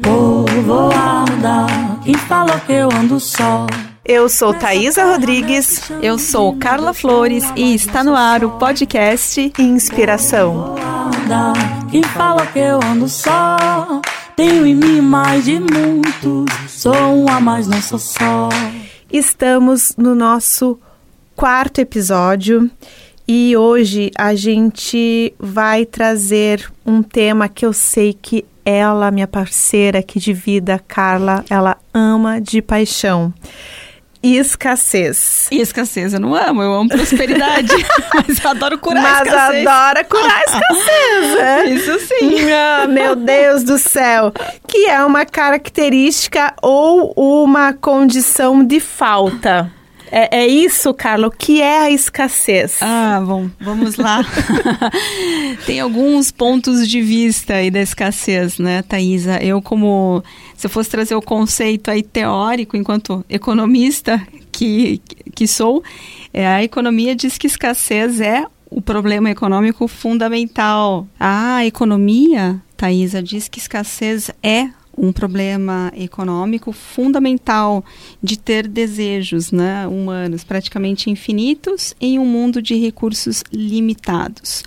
Vou voar, mudar. Quem falou que eu ando só? Eu sou Thaisa Rodrigues. Eu sou Carla Flores e está no ar o podcast Inspiração. Quem falou que eu ando só? Tenho em mim mais de muitos. Sou um a mais, não sou só. Estamos no nosso quarto episódio e hoje a gente vai trazer um tema que eu sei que ela, minha parceira aqui de vida, Carla, ela ama de paixão. Escassez. escassez, eu não amo, eu amo prosperidade. mas eu adoro curar mas escassez. Mas adora curar escassez, é? Isso sim. Ah, meu Deus do céu. Que é uma característica ou uma condição de falta. É, é, isso, Carla. O que é a escassez? Ah, bom, vamos lá. Tem alguns pontos de vista aí da escassez, né, Thaisa? Eu, como se eu fosse trazer o conceito aí teórico, enquanto economista que, que sou, é, a economia diz que escassez é o problema econômico fundamental. A economia, Thaisa, diz que escassez é um problema econômico fundamental de ter desejos né, humanos praticamente infinitos em um mundo de recursos limitados.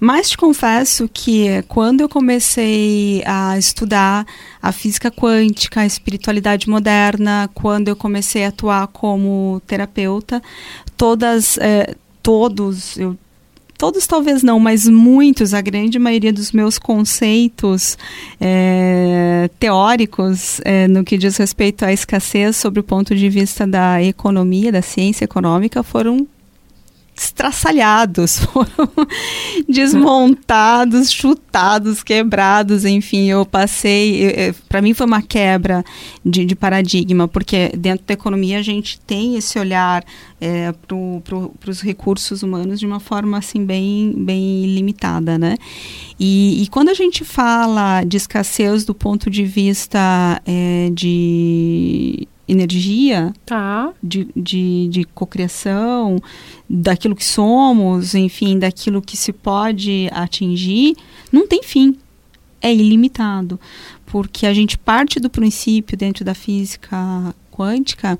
Mas te confesso que quando eu comecei a estudar a física quântica, a espiritualidade moderna, quando eu comecei a atuar como terapeuta, todas, eh, todos, eu todos talvez não, mas muitos, a grande maioria dos meus conceitos é, teóricos é, no que diz respeito à escassez sobre o ponto de vista da economia, da ciência econômica, foram estraçalhados, foram desmontados, chutados, quebrados, enfim, eu passei, para mim foi uma quebra de, de, paradigma, porque dentro da economia a gente tem esse olhar é, para os recursos humanos de uma forma assim bem, bem limitada, né? E, e quando a gente fala de escassez do ponto de vista é, de energia tá. de, de, de cocriação, daquilo que somos, enfim, daquilo que se pode atingir, não tem fim. É ilimitado. Porque a gente parte do princípio, dentro da física quântica,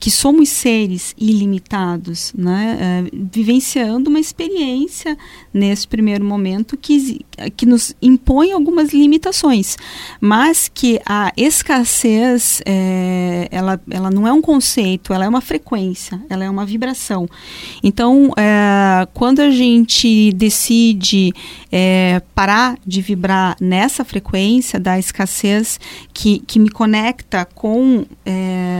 que somos seres ilimitados, né? É, vivenciando uma experiência nesse primeiro momento que, que nos impõe algumas limitações, mas que a escassez é, ela, ela não é um conceito, ela é uma frequência, ela é uma vibração. Então, é, quando a gente decide é, parar de vibrar nessa frequência da escassez que, que me conecta com é,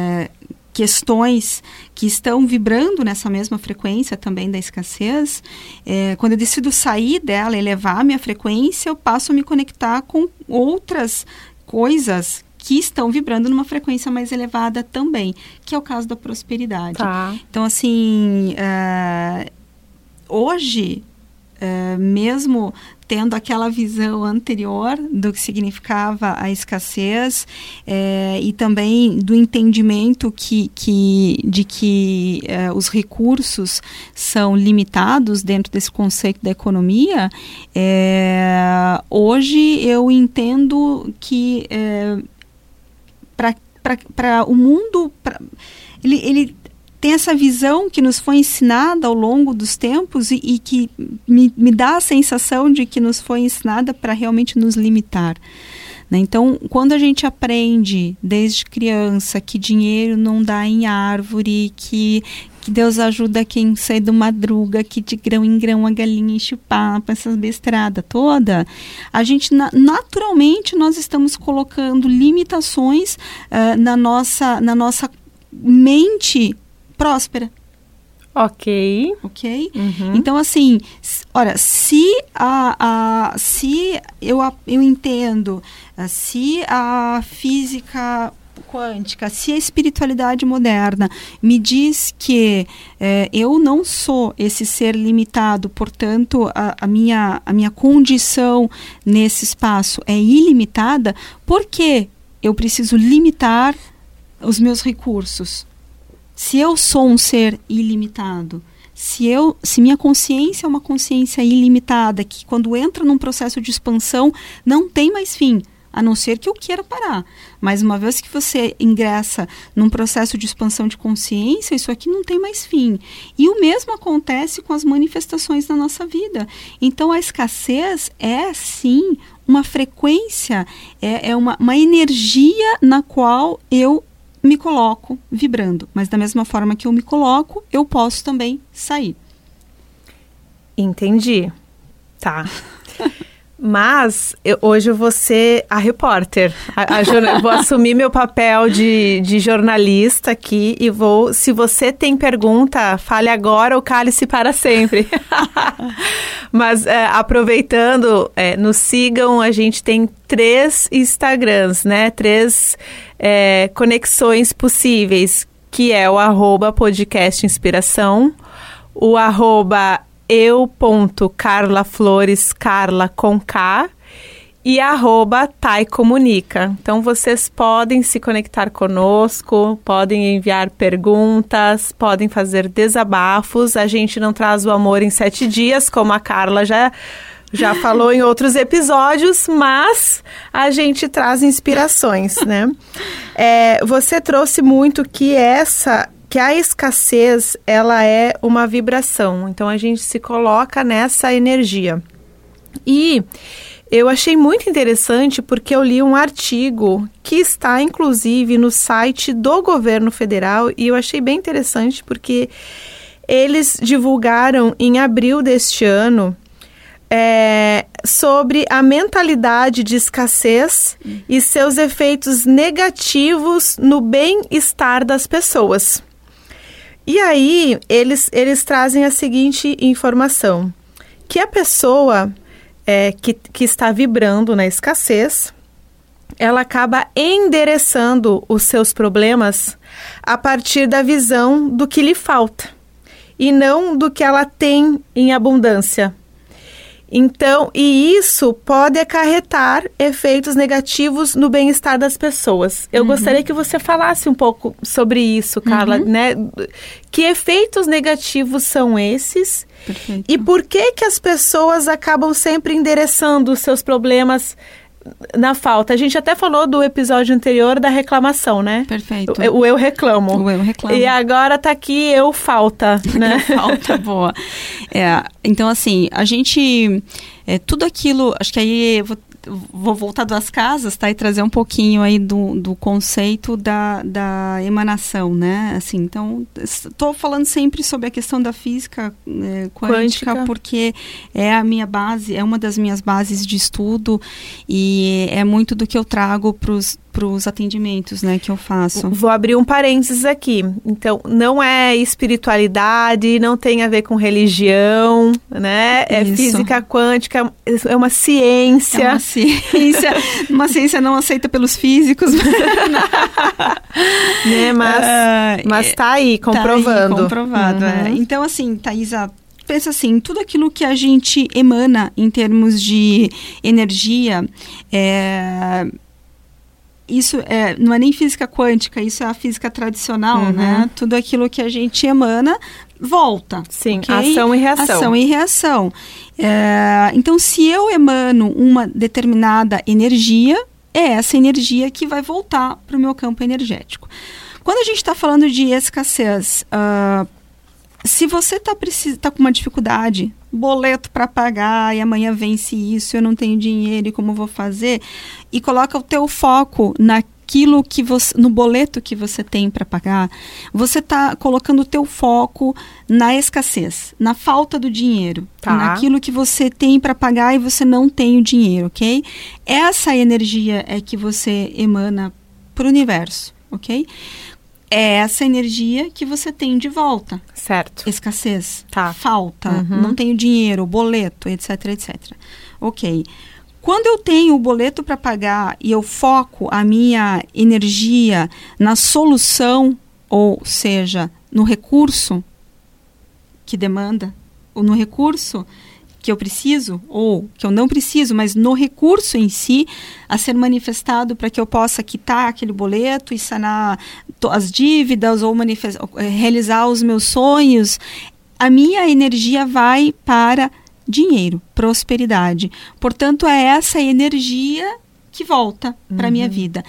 questões que estão vibrando nessa mesma frequência também da escassez, é, quando eu decido sair dela, elevar a minha frequência, eu passo a me conectar com outras coisas que estão vibrando numa frequência mais elevada também, que é o caso da prosperidade. Tá. Então, assim, é, hoje, é, mesmo tendo aquela visão anterior do que significava a escassez é, e também do entendimento que, que, de que é, os recursos são limitados dentro desse conceito da economia, é, hoje eu entendo que para o mundo, pra, ele, ele tem essa visão que nos foi ensinada ao longo dos tempos e, e que me, me dá a sensação de que nos foi ensinada para realmente nos limitar. Né? Então, quando a gente aprende desde criança que dinheiro não dá em árvore, que, que Deus ajuda quem sai do madruga, que de grão em grão a galinha enche o papo, essa bestrada toda, a gente naturalmente nós estamos colocando limitações uh, na, nossa, na nossa mente próspera. Ok. Ok? Uhum. Então, assim, olha, se a, a se eu, eu entendo, eh, se a física quântica, se a espiritualidade moderna me diz que é, eu não sou esse ser limitado, portanto, a, a, minha, a minha condição nesse espaço é ilimitada, por que eu preciso limitar os meus recursos? Se eu sou um ser ilimitado, se eu, se minha consciência é uma consciência ilimitada, que quando entra num processo de expansão não tem mais fim, a não ser que eu queira parar. Mas uma vez que você ingressa num processo de expansão de consciência, isso aqui não tem mais fim. E o mesmo acontece com as manifestações da nossa vida. Então a escassez é sim uma frequência, é, é uma, uma energia na qual eu me coloco vibrando. Mas da mesma forma que eu me coloco, eu posso também sair. Entendi. Tá. Mas eu, hoje eu vou ser a repórter. A, a, vou assumir meu papel de, de jornalista aqui e vou. Se você tem pergunta, fale agora ou cale-se para sempre. Mas é, aproveitando, é, nos sigam. A gente tem três Instagrams, né? Três é, conexões possíveis, que é o arroba podcast inspiração, o arroba eu.carlaflores, Carla com K, e arroba Tai Comunica. Então vocês podem se conectar conosco, podem enviar perguntas, podem fazer desabafos. A gente não traz o amor em sete dias, como a Carla já, já falou em outros episódios, mas a gente traz inspirações, né? É, você trouxe muito que essa que a escassez ela é uma vibração. Então a gente se coloca nessa energia. E eu achei muito interessante porque eu li um artigo que está inclusive no site do governo federal e eu achei bem interessante porque eles divulgaram em abril deste ano é, sobre a mentalidade de escassez e seus efeitos negativos no bem-estar das pessoas. E aí, eles, eles trazem a seguinte informação: que a pessoa é, que, que está vibrando na escassez, ela acaba endereçando os seus problemas a partir da visão do que lhe falta e não do que ela tem em abundância. Então, e isso pode acarretar efeitos negativos no bem-estar das pessoas. Eu uhum. gostaria que você falasse um pouco sobre isso, Carla, uhum. né? Que efeitos negativos são esses? Perfeito. E por que que as pessoas acabam sempre endereçando os seus problemas na falta. A gente até falou do episódio anterior da reclamação, né? Perfeito. O, o eu reclamo. O eu reclamo. E agora tá aqui eu falta, né? eu falta, boa. É, então, assim, a gente... É, tudo aquilo... Acho que aí... Vou, vou voltar das casas, tá? E trazer um pouquinho aí do, do conceito da, da emanação, né? Assim, então, estou falando sempre sobre a questão da física é, quântica, quântica, porque é a minha base, é uma das minhas bases de estudo e é muito do que eu trago para os para os atendimentos, né, que eu faço. Vou abrir um parênteses aqui. Então, não é espiritualidade, não tem a ver com religião, né? É Isso. física quântica, é uma ciência. É uma ciência, uma ciência não aceita pelos físicos. né, mas, uh, mas tá aí, comprovando. Tá aí, comprovado, é. uhum. é. Então, assim, Thaisa, pensa assim, tudo aquilo que a gente emana em termos de energia, é, isso é, não é nem física quântica, isso é a física tradicional, uhum. né? Tudo aquilo que a gente emana volta. Sim, okay? ação e reação. Ação e reação. É, então, se eu emano uma determinada energia, é essa energia que vai voltar para o meu campo energético. Quando a gente está falando de escassez, uh, se você está tá com uma dificuldade, boleto para pagar e amanhã vence isso, eu não tenho dinheiro e como vou fazer, e coloca o teu foco naquilo que você, no boleto que você tem para pagar, você está colocando o teu foco na escassez, na falta do dinheiro, tá. naquilo que você tem para pagar e você não tem o dinheiro, ok? Essa energia é que você emana para o universo, ok? É essa energia que você tem de volta. Certo. Escassez, tá. falta, uhum. não tenho dinheiro, boleto, etc, etc. Ok. Quando eu tenho o boleto para pagar e eu foco a minha energia na solução, ou seja, no recurso que demanda, ou no recurso que eu preciso ou que eu não preciso, mas no recurso em si a ser manifestado para que eu possa quitar aquele boleto e sanar as dívidas ou eh, realizar os meus sonhos, a minha energia vai para dinheiro, prosperidade. Portanto, é essa energia que volta para minha vida.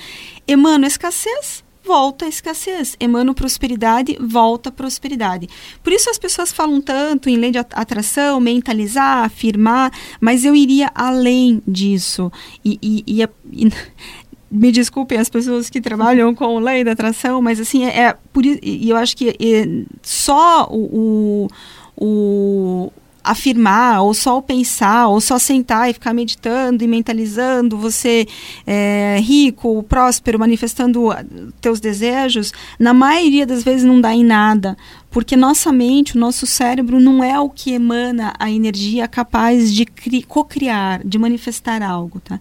Emano escassez, volta a escassez. Emano prosperidade, volta prosperidade. Por isso as pessoas falam tanto em lei de atração, mentalizar, afirmar, mas eu iria além disso. E, e, e, e me desculpem as pessoas que trabalham com lei da atração, mas assim, é, é por e eu acho que é, só o, o, o afirmar, ou só pensar, ou só sentar e ficar meditando e mentalizando, você é, rico, próspero, manifestando teus desejos, na maioria das vezes não dá em nada, porque nossa mente, o nosso cérebro não é o que emana a energia capaz de co-criar, de manifestar algo, tá?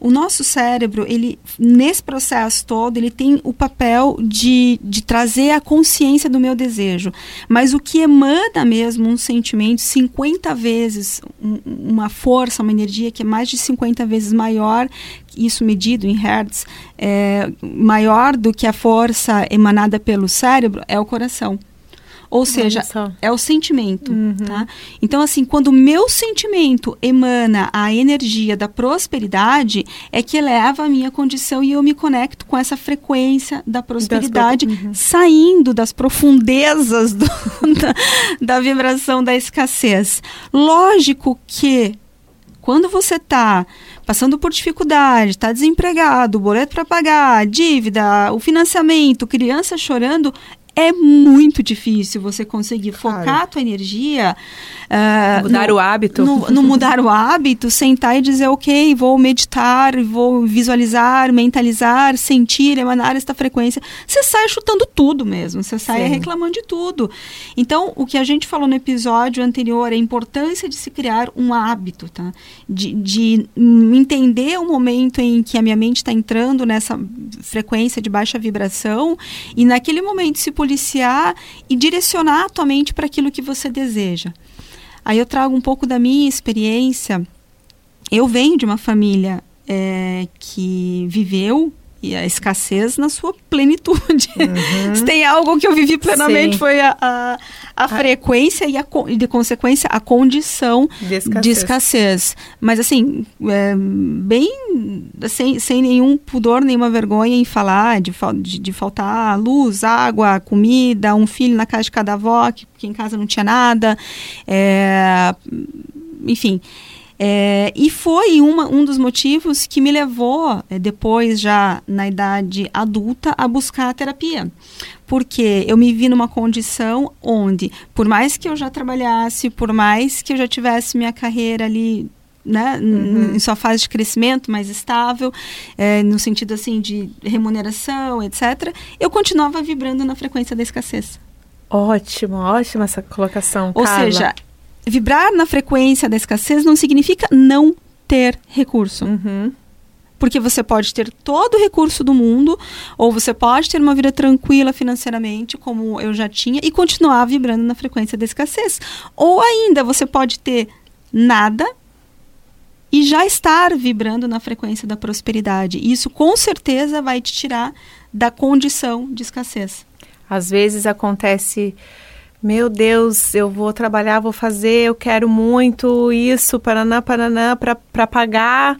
O nosso cérebro, ele nesse processo todo, ele tem o papel de, de trazer a consciência do meu desejo. Mas o que emana mesmo um sentimento 50 vezes, um, uma força, uma energia que é mais de 50 vezes maior, isso medido em hertz, é, maior do que a força emanada pelo cérebro, é o coração. Ou seja, é o sentimento, uhum. tá? Então, assim, quando o meu sentimento emana a energia da prosperidade, é que eleva a minha condição e eu me conecto com essa frequência da prosperidade, uhum. saindo das profundezas do, da, da vibração da escassez. Lógico que quando você está passando por dificuldade, está desempregado, boleto para pagar, dívida, o financiamento, criança chorando, é muito difícil você conseguir focar claro. a tua energia. Uh, mudar no, o hábito. No, no, mudar o hábito, sentar e dizer, ok, vou meditar, vou visualizar, mentalizar, sentir, emanar esta frequência. Você sai chutando tudo mesmo, você sai Sim. reclamando de tudo. Então, o que a gente falou no episódio anterior, a importância de se criar um hábito, tá? De, de entender o momento em que a minha mente está entrando nessa frequência de baixa vibração e naquele momento se policiar e direcionar a tua mente para aquilo que você deseja. Aí eu trago um pouco da minha experiência. Eu venho de uma família é, que viveu e a escassez na sua plenitude. Uhum. Se tem algo que eu vivi plenamente Sim. foi a, a, a, a, frequência e, a, e, de consequência, a condição de escassez. De escassez. Mas, assim, é, bem sem, sem nenhum pudor, nenhuma vergonha em falar de, de, de, faltar luz, água, comida, um filho na casa de cada avó, que, que em casa não tinha nada. É, enfim. É, e foi uma, um dos motivos que me levou, é, depois já na idade adulta, a buscar a terapia. Porque eu me vi numa condição onde, por mais que eu já trabalhasse, por mais que eu já tivesse minha carreira ali né, uhum. em sua fase de crescimento mais estável, é, no sentido assim de remuneração, etc., eu continuava vibrando na frequência da escassez. Ótimo, ótima essa colocação. Ou Carla. seja, vibrar na frequência da escassez não significa não ter recurso. Uhum. Porque você pode ter todo o recurso do mundo, ou você pode ter uma vida tranquila financeiramente, como eu já tinha, e continuar vibrando na frequência da escassez. Ou ainda você pode ter nada e já estar vibrando na frequência da prosperidade. Isso com certeza vai te tirar da condição de escassez. Às vezes acontece meu Deus, eu vou trabalhar, vou fazer, eu quero muito isso, paraná, paraná, para pagar.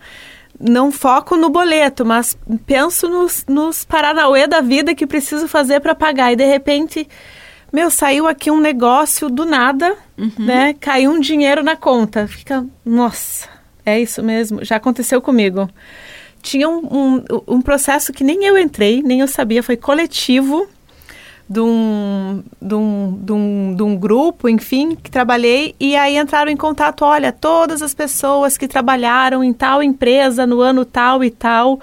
Não foco no boleto, mas penso nos, nos paranauê da vida que preciso fazer para pagar. E de repente, meu, saiu aqui um negócio do nada, uhum. né? Caiu um dinheiro na conta. Fica, nossa, é isso mesmo. Já aconteceu comigo. Tinha um, um, um processo que nem eu entrei, nem eu sabia, foi coletivo de um, de um, de um, de um grupo, enfim, que trabalhei, e aí entraram em contato, olha, todas as pessoas que trabalharam em tal empresa no ano tal e tal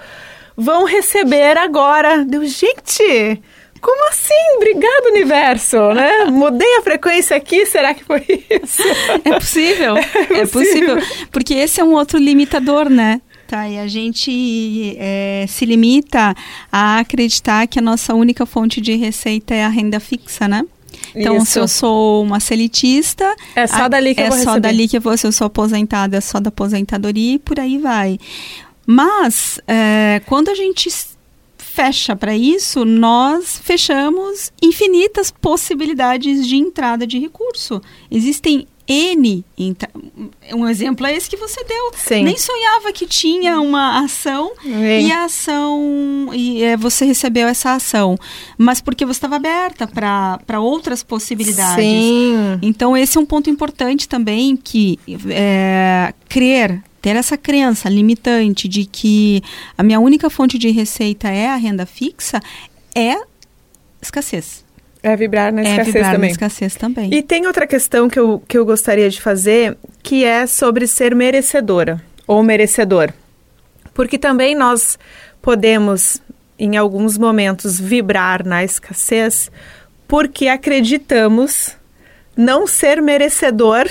vão receber agora. Deu, gente, como assim? Obrigado, universo, né? Mudei a frequência aqui, será que foi isso? É possível, é possível. É possível. Porque esse é um outro limitador, né? Tá, e a gente é, se limita a acreditar que a nossa única fonte de receita é a renda fixa, né? Então, Isso. se eu sou uma celitista, é só dali que é eu vou só receber. dali que eu vou, se eu sou aposentada, é só da aposentadoria e por aí vai. Mas, é, quando a gente fecha para isso, nós fechamos infinitas possibilidades de entrada de recurso. Existem N. Um exemplo é esse que você deu. Sim. Nem sonhava que tinha uma ação Sim. e a ação. E é, você recebeu essa ação. Mas porque você estava aberta para outras possibilidades. Sim. Então, esse é um ponto importante também que é, crer. Ter essa crença limitante de que a minha única fonte de receita é a renda fixa é escassez. É vibrar na É escassez vibrar também. na escassez também. E tem outra questão que eu, que eu gostaria de fazer, que é sobre ser merecedora ou merecedor. Porque também nós podemos, em alguns momentos, vibrar na escassez porque acreditamos não ser merecedor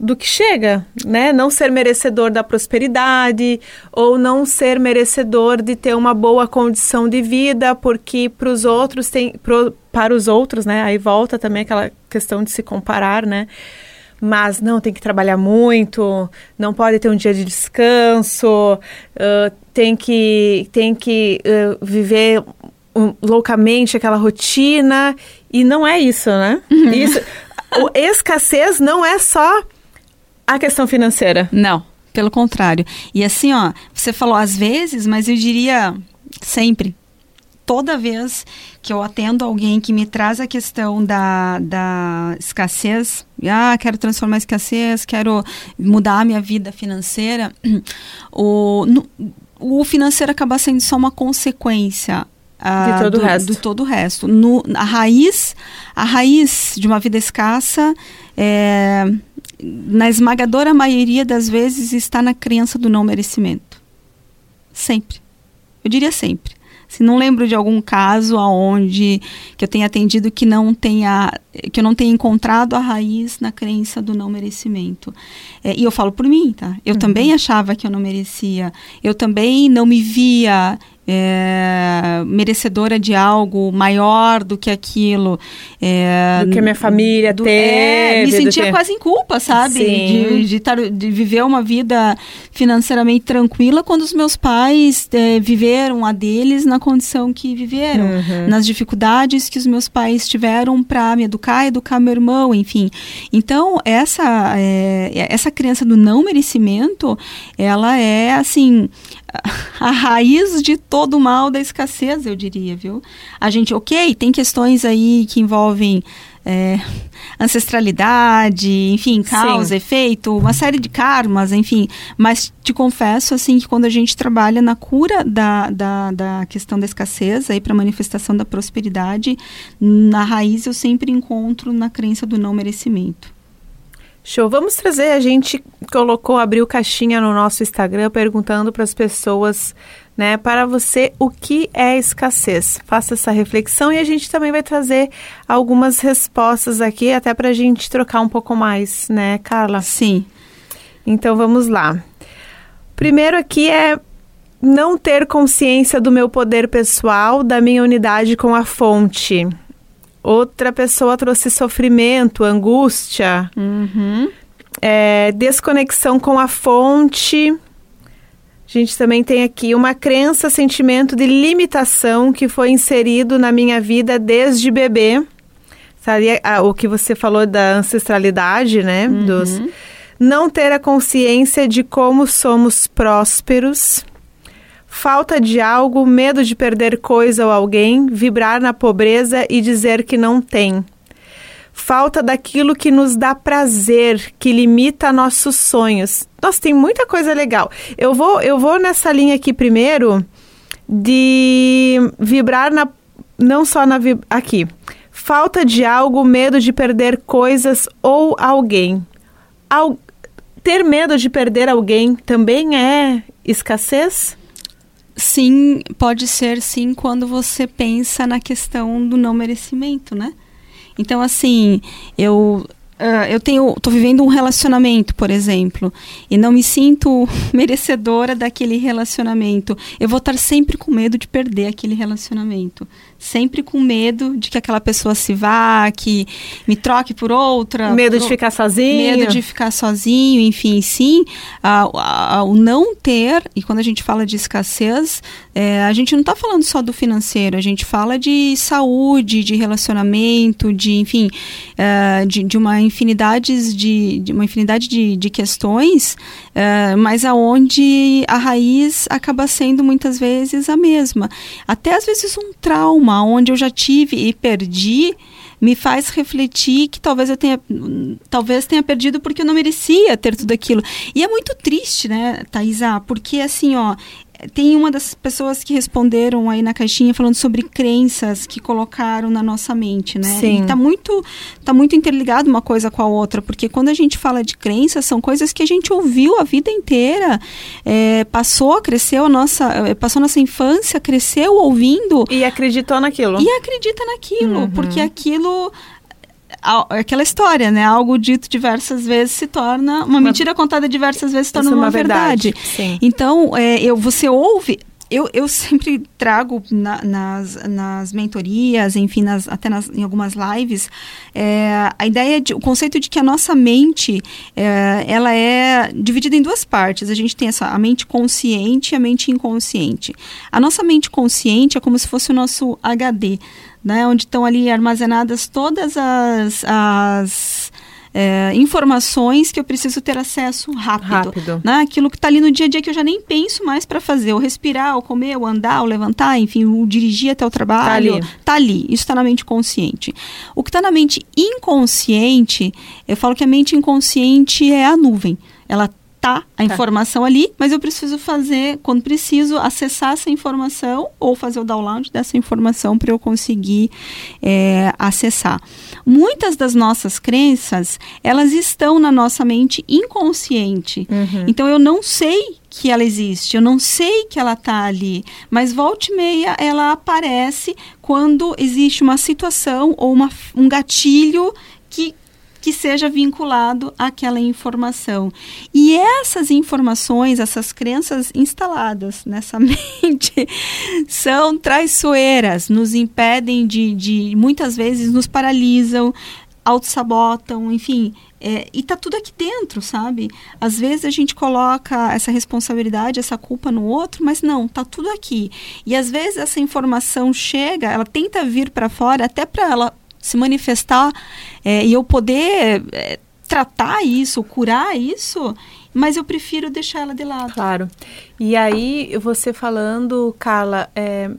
do que chega, né? Não ser merecedor da prosperidade ou não ser merecedor de ter uma boa condição de vida, porque para os outros tem pro, para os outros, né? Aí volta também aquela questão de se comparar, né? Mas não tem que trabalhar muito, não pode ter um dia de descanso, uh, tem que tem que uh, viver um, loucamente aquela rotina e não é isso, né? Isso, o escassez não é só a questão financeira. Não, pelo contrário. E assim, ó, você falou às vezes, mas eu diria sempre. Toda vez que eu atendo alguém que me traz a questão da, da escassez, ah, quero transformar a escassez, quero mudar a minha vida financeira, o, no, o financeiro acaba sendo só uma consequência de todo do, o resto. Do todo o resto. No, a raiz, a raiz de uma vida escassa é, na esmagadora maioria das vezes está na crença do não merecimento. Sempre. Eu diria sempre. Se não lembro de algum caso aonde que eu tenha atendido que não tenha que eu não tenha encontrado a raiz na crença do não merecimento. É, e eu falo por mim, tá? Eu uhum. também achava que eu não merecia. Eu também não me via é, merecedora de algo maior do que aquilo. É, do que minha família do, teve. É, me sentia que... quase em culpa, sabe? De, de, tar, de, viver uma vida financeiramente tranquila quando os meus pais é, viveram a deles na condição que viveram. Uhum. Nas dificuldades que os meus pais tiveram para me educar, educar meu irmão, enfim. Então, essa, é, essa crença do não merecimento, ela é, assim, a raiz de todo o mal da escassez, eu diria, viu? A gente, ok, tem questões aí que envolvem é, ancestralidade, enfim, causa, Sim. efeito, uma série de karmas, enfim. Mas te confesso, assim, que quando a gente trabalha na cura da, da, da questão da escassez, aí para manifestação da prosperidade, na raiz eu sempre encontro na crença do não merecimento. Show. Vamos trazer, a gente colocou, abriu caixinha no nosso Instagram perguntando para as pessoas, né, para você o que é escassez. Faça essa reflexão e a gente também vai trazer algumas respostas aqui, até para a gente trocar um pouco mais, né, Carla? Sim. Então vamos lá. Primeiro aqui é não ter consciência do meu poder pessoal, da minha unidade com a fonte. Outra pessoa trouxe sofrimento, angústia, uhum. é, desconexão com a fonte. A gente também tem aqui uma crença, sentimento de limitação que foi inserido na minha vida desde bebê. Sabe, ah, o que você falou da ancestralidade, né? Uhum. Dos, não ter a consciência de como somos prósperos falta de algo, medo de perder coisa ou alguém, vibrar na pobreza e dizer que não tem. Falta daquilo que nos dá prazer, que limita nossos sonhos. Nossa, tem muita coisa legal. Eu vou, eu vou nessa linha aqui primeiro de vibrar na não só na aqui. Falta de algo, medo de perder coisas ou alguém. Al, ter medo de perder alguém também é escassez? Sim, pode ser sim quando você pensa na questão do não merecimento, né? Então, assim, eu uh, eu tenho, tô vivendo um relacionamento, por exemplo, e não me sinto merecedora daquele relacionamento. Eu vou estar sempre com medo de perder aquele relacionamento, sempre com medo de que aquela pessoa se vá, que me troque por outra. Medo por, de ficar sozinho. Medo de ficar sozinho, enfim, sim. Uh, o não ter, e quando a gente fala de escassez, é, a gente não está falando só do financeiro, a gente fala de saúde, de relacionamento, de, enfim, uh, de, de uma infinidades de, de uma infinidade de, de questões, uh, mas aonde a raiz acaba sendo muitas vezes a mesma. Até às vezes um trauma, onde eu já tive e perdi, me faz refletir que talvez eu tenha talvez tenha perdido porque eu não merecia ter tudo aquilo. E é muito triste, né, Thaisa? Porque assim, ó, tem uma das pessoas que responderam aí na caixinha falando sobre crenças que colocaram na nossa mente, né? Sim. E tá muito, tá muito interligado uma coisa com a outra, porque quando a gente fala de crenças, são coisas que a gente ouviu a vida inteira, é, passou, cresceu a nossa, é, passou a nossa infância, cresceu ouvindo. E acreditou naquilo. E acredita naquilo, uhum. porque aquilo aquela história, né? Algo dito diversas vezes se torna uma mentira contada diversas vezes se torna é uma, uma, verdade. verdade. Então, é, eu, você ouve eu, eu sempre trago na, nas, nas mentorias, enfim, nas, até nas, em algumas lives, é, a ideia de, o conceito de que a nossa mente, é, ela é dividida em duas partes. A gente tem essa, a mente consciente e a mente inconsciente. A nossa mente consciente é como se fosse o nosso HD, né, onde estão ali armazenadas todas as, as é, informações que eu preciso ter acesso rápido. rápido. Né? Aquilo que está ali no dia a dia que eu já nem penso mais para fazer. O respirar, o comer, o andar, o levantar, enfim, o dirigir até o trabalho. Está ali. Tá ali. Isso está na mente consciente. O que está na mente inconsciente, eu falo que a mente inconsciente é a nuvem. Ela tá a tá. informação ali, mas eu preciso fazer, quando preciso, acessar essa informação ou fazer o download dessa informação para eu conseguir é, acessar. Muitas das nossas crenças, elas estão na nossa mente inconsciente. Uhum. Então eu não sei que ela existe, eu não sei que ela está ali, mas volta e meia ela aparece quando existe uma situação ou uma, um gatilho que que seja vinculado àquela informação. E essas informações, essas crenças instaladas nessa mente, são traiçoeiras, nos impedem de, de muitas vezes nos paralisam, auto-sabotam, enfim. É, e tá tudo aqui dentro, sabe? Às vezes a gente coloca essa responsabilidade, essa culpa no outro, mas não, tá tudo aqui. E às vezes essa informação chega, ela tenta vir para fora, até para ela se manifestar é, e eu poder é, tratar isso, curar isso, mas eu prefiro deixar ela de lado. Claro. E aí, você falando, Carla, é,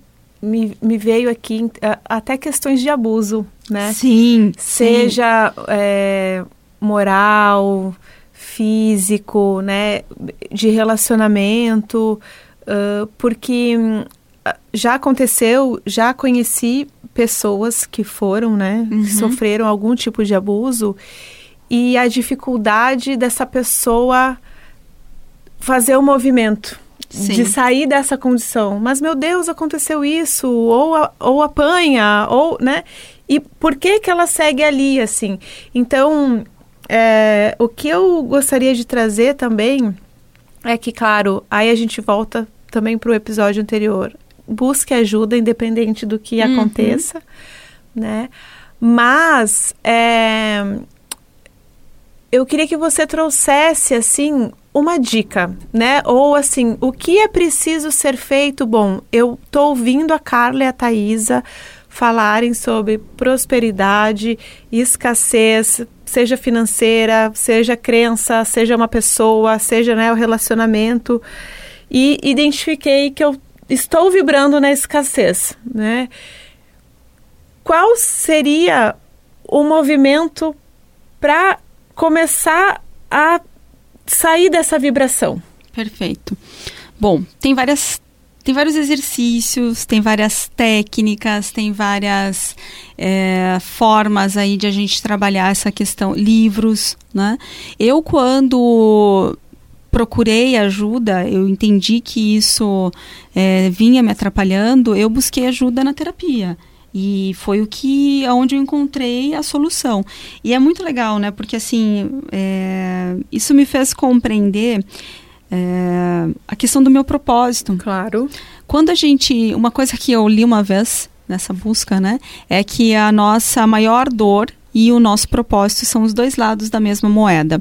me, me veio aqui até questões de abuso, né? Sim. Seja sim. É, moral, físico, né? De relacionamento, uh, porque já aconteceu, já conheci pessoas que foram, né, uhum. que sofreram algum tipo de abuso e a dificuldade dessa pessoa fazer o movimento. Sim. De sair dessa condição. Mas, meu Deus, aconteceu isso. Ou, ou apanha, ou, né? E por que que ela segue ali, assim? Então, é, o que eu gostaria de trazer também é que, claro, aí a gente volta também para o episódio anterior busque ajuda independente do que uhum. aconteça, né? Mas é, eu queria que você trouxesse assim uma dica, né? Ou assim, o que é preciso ser feito? Bom, eu tô ouvindo a Carla e a Thaisa falarem sobre prosperidade, escassez, seja financeira, seja crença, seja uma pessoa, seja né, o relacionamento. E identifiquei que eu estou vibrando na escassez, né? Qual seria o movimento para começar a sair dessa vibração? Perfeito. Bom, tem várias tem vários exercícios, tem várias técnicas, tem várias é, formas aí de a gente trabalhar essa questão, livros, né? Eu quando procurei ajuda, eu entendi que isso é, vinha me atrapalhando, eu busquei ajuda na terapia. E foi o que, onde eu encontrei a solução. E é muito legal, né? Porque assim, é, isso me fez compreender é, a questão do meu propósito. Claro. Quando a gente, uma coisa que eu li uma vez nessa busca, né, é que a nossa maior dor e o nosso propósito são os dois lados da mesma moeda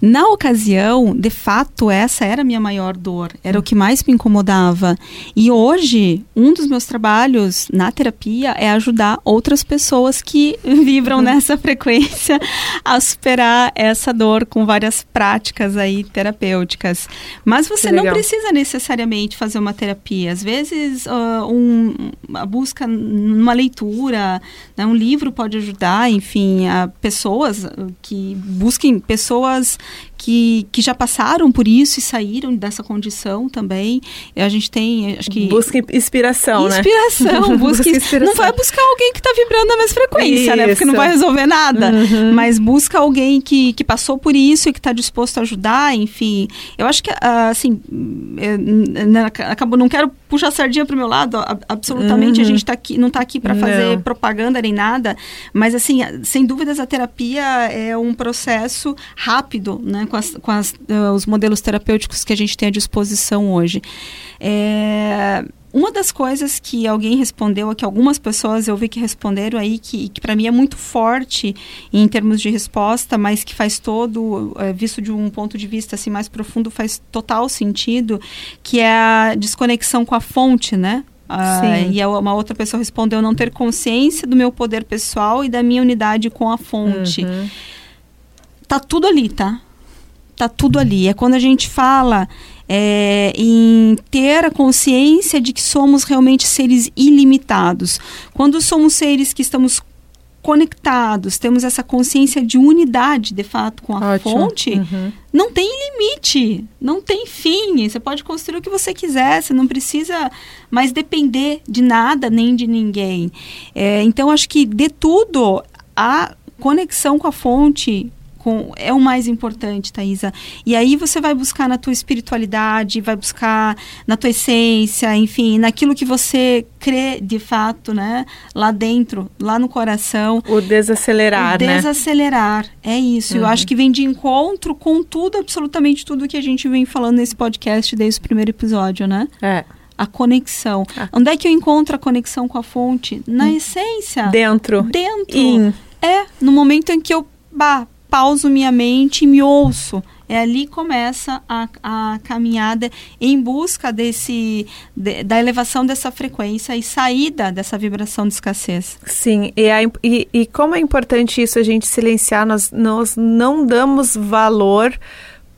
Na ocasião, de fato, essa era a minha maior dor, era o que mais me incomodava. E hoje, um dos meus trabalhos na terapia é ajudar outras pessoas que vibram nessa frequência a superar essa dor com várias práticas aí terapêuticas. Mas você não precisa necessariamente fazer uma terapia. Às vezes, uh, um, a busca numa leitura, né, um livro pode ajudar, enfim, a pessoas que busquem pessoas que, que já passaram por isso e saíram dessa condição também. A gente tem, acho que... Busca inspiração, inspiração né? Busca, busca inspiração. Não vai buscar alguém que está vibrando na mesma frequência, isso. né? Porque não vai resolver nada. Uhum. Mas busca alguém que, que passou por isso e que está disposto a ajudar, enfim. Eu acho que, ah, assim, eu, né, acabou, não quero puxar a sardinha para o meu lado, absolutamente. Uhum. A gente tá aqui, não está aqui para fazer não. propaganda nem nada, mas, assim, sem dúvidas a terapia é um processo rápido, né? com, as, com as, uh, os modelos terapêuticos que a gente tem à disposição hoje. É, uma das coisas que alguém respondeu, que algumas pessoas eu vi que responderam aí, que, que para mim é muito forte em termos de resposta, mas que faz todo, é, visto de um ponto de vista assim mais profundo, faz total sentido, que é a desconexão com a fonte, né? Ah, e uma outra pessoa respondeu não ter consciência do meu poder pessoal e da minha unidade com a fonte. Uhum. Tá tudo ali, tá? tá tudo ali. É quando a gente fala é, em ter a consciência de que somos realmente seres ilimitados. Quando somos seres que estamos conectados, temos essa consciência de unidade, de fato, com a Ótimo. fonte, uhum. não tem limite, não tem fim. Você pode construir o que você quiser, você não precisa mais depender de nada nem de ninguém. É, então, acho que de tudo, a conexão com a fonte com, é o mais importante, Thaisa. E aí você vai buscar na tua espiritualidade, vai buscar na tua essência, enfim, naquilo que você crê de fato, né? Lá dentro, lá no coração. O desacelerar, o né? desacelerar, é isso. Uhum. Eu acho que vem de encontro com tudo, absolutamente tudo que a gente vem falando nesse podcast desde o primeiro episódio, né? É a conexão. Ah. Onde é que eu encontro a conexão com a fonte? Na hum. essência. Dentro. Dentro. In. É, no momento em que eu bah, pauso minha mente e me ouço. É ali começa a, a caminhada em busca desse, de, da elevação dessa frequência e saída dessa vibração de escassez. Sim, e, a, e, e como é importante isso a gente silenciar, nós, nós não damos valor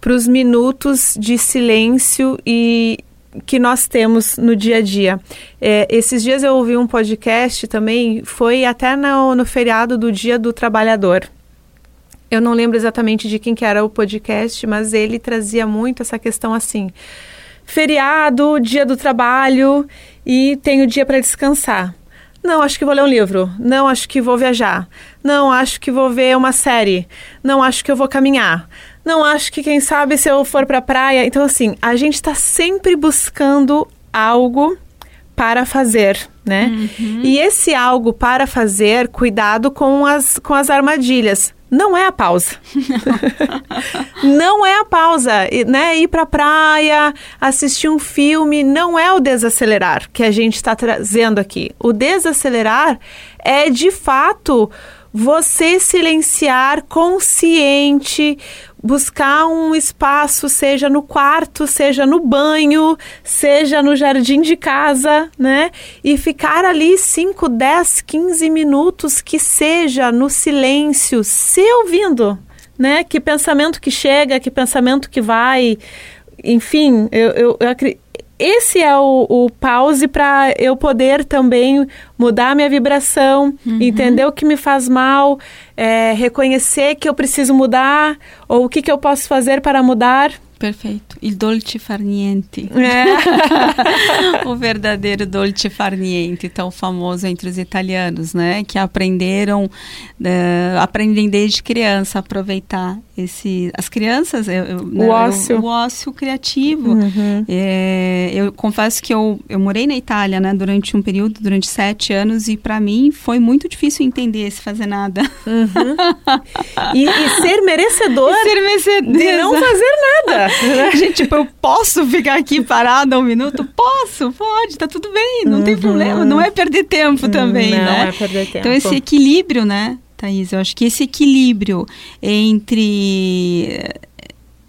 para os minutos de silêncio e que nós temos no dia a dia. É, esses dias eu ouvi um podcast também, foi até no, no feriado do Dia do Trabalhador. Eu não lembro exatamente de quem que era o podcast, mas ele trazia muito essa questão assim: feriado, dia do trabalho e tenho dia para descansar. Não, acho que vou ler um livro. Não, acho que vou viajar. Não, acho que vou ver uma série. Não, acho que eu vou caminhar. Não, acho que quem sabe se eu for para a praia. Então, assim, a gente está sempre buscando algo para fazer, né? Uhum. E esse algo para fazer, cuidado com as, com as armadilhas não é a pausa. Não, não é a pausa, né? Ir para a praia, assistir um filme, não é o desacelerar que a gente está trazendo aqui. O desacelerar é de fato você silenciar consciente, buscar um espaço, seja no quarto, seja no banho, seja no jardim de casa, né? E ficar ali 5, 10, 15 minutos que seja no silêncio, se ouvindo, né? Que pensamento que chega, que pensamento que vai, enfim, eu, eu, eu esse é o, o pause para eu poder também mudar minha vibração, uhum. entender o que me faz mal, é, reconhecer que eu preciso mudar ou o que, que eu posso fazer para mudar. Perfeito. Il dolce far niente. É. o verdadeiro dolce far niente, tão famoso entre os italianos, né? Que aprenderam, uh, aprendem desde criança a aproveitar esse as crianças eu, eu, o né, ócio o, o, ócio criativo uhum. é, eu confesso que eu, eu morei na Itália né durante um período durante sete anos e para mim foi muito difícil entender esse fazer nada uhum. e, e, ser merecedor e ser merecedor de não fazer nada gente tipo eu posso ficar aqui parada um minuto posso pode tá tudo bem não uhum. tem problema não é perder tempo também não né é perder tempo então esse equilíbrio né Thaís. Eu acho que esse equilíbrio entre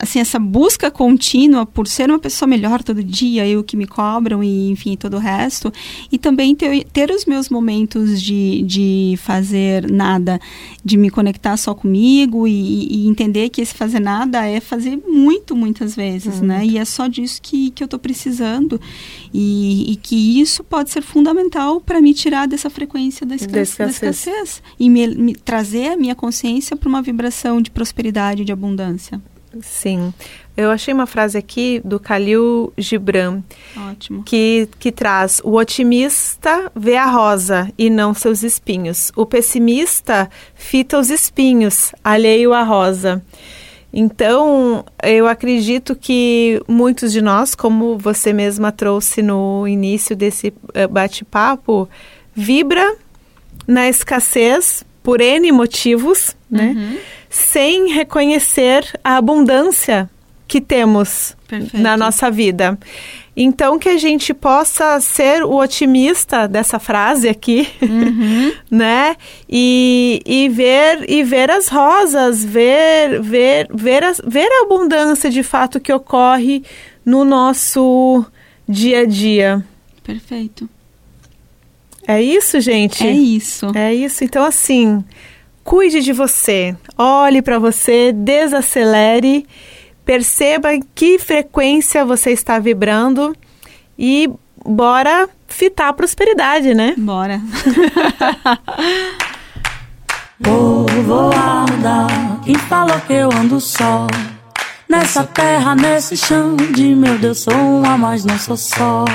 assim, essa busca contínua por ser uma pessoa melhor todo dia, eu que me cobram e, enfim, todo o resto. E também ter, ter os meus momentos de, de fazer nada, de me conectar só comigo e, e entender que esse fazer nada é fazer muito, muitas vezes, uhum. né? E é só disso que, que eu estou precisando. E, e, que isso pode ser fundamental para me tirar dessa frequência da, escassez, da escassez e me, me trazer a minha consciência para uma vibração de prosperidade, de abundância. Sim. Eu achei uma frase aqui do Khalil Gibran. Ótimo. Que, que traz: O otimista vê a rosa e não seus espinhos. O pessimista fita os espinhos, alheio à rosa. Então, eu acredito que muitos de nós, como você mesma trouxe no início desse eh, bate-papo, vibra na escassez por N motivos, né? Uhum sem reconhecer a abundância que temos Perfeito. na nossa vida. Então, que a gente possa ser o otimista dessa frase aqui, uhum. né? E, e, ver, e ver as rosas, ver, ver, ver, as, ver a abundância de fato que ocorre no nosso dia a dia. Perfeito. É isso, gente? É isso. É isso. Então, assim, Cuide de você, olhe para você, desacelere, perceba em que frequência você está vibrando e bora fitar a prosperidade, né? Bora. Povoada, quem falou que eu ando só? Nessa terra, nesse chão de meu Deus, sou uma, mas não sou só.